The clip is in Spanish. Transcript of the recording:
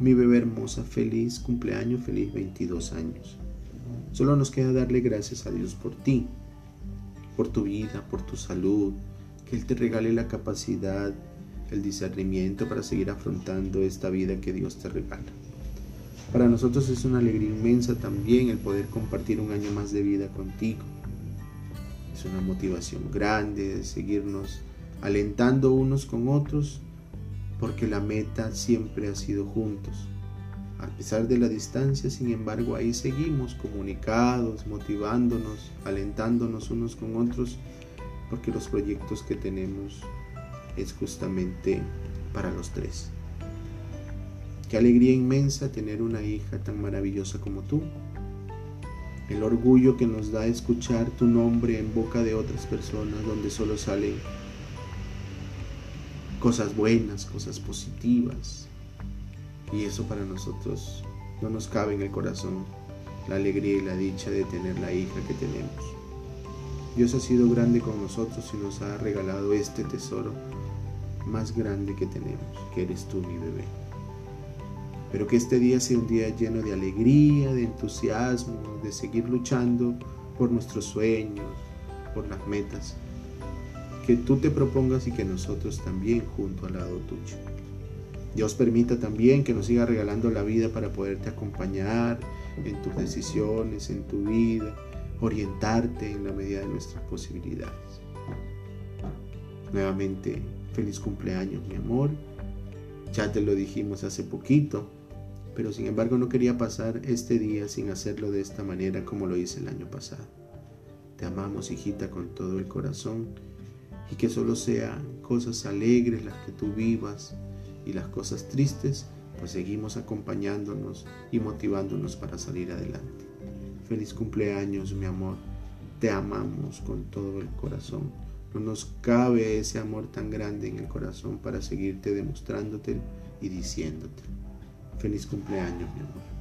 Mi bebé hermosa, feliz cumpleaños, feliz 22 años. Solo nos queda darle gracias a Dios por ti, por tu vida, por tu salud, que Él te regale la capacidad, el discernimiento para seguir afrontando esta vida que Dios te regala. Para nosotros es una alegría inmensa también el poder compartir un año más de vida contigo. Es una motivación grande de seguirnos alentando unos con otros porque la meta siempre ha sido juntos. A pesar de la distancia, sin embargo, ahí seguimos comunicados, motivándonos, alentándonos unos con otros, porque los proyectos que tenemos es justamente para los tres. Qué alegría inmensa tener una hija tan maravillosa como tú. El orgullo que nos da escuchar tu nombre en boca de otras personas donde solo salen cosas buenas, cosas positivas. Y eso para nosotros no nos cabe en el corazón, la alegría y la dicha de tener la hija que tenemos. Dios ha sido grande con nosotros y nos ha regalado este tesoro más grande que tenemos, que eres tú mi bebé. Pero que este día sea un día lleno de alegría, de entusiasmo, de seguir luchando por nuestros sueños, por las metas que tú te propongas y que nosotros también junto al lado tuyo. Dios permita también que nos siga regalando la vida para poderte acompañar en tus decisiones, en tu vida, orientarte en la medida de nuestras posibilidades. Nuevamente, feliz cumpleaños, mi amor. Ya te lo dijimos hace poquito, pero sin embargo no quería pasar este día sin hacerlo de esta manera como lo hice el año pasado. Te amamos, hijita, con todo el corazón y que solo sean cosas alegres las que tú vivas y las cosas tristes, pues seguimos acompañándonos y motivándonos para salir adelante. Feliz cumpleaños, mi amor. Te amamos con todo el corazón. No nos cabe ese amor tan grande en el corazón para seguirte demostrándote y diciéndote. Feliz cumpleaños, mi amor.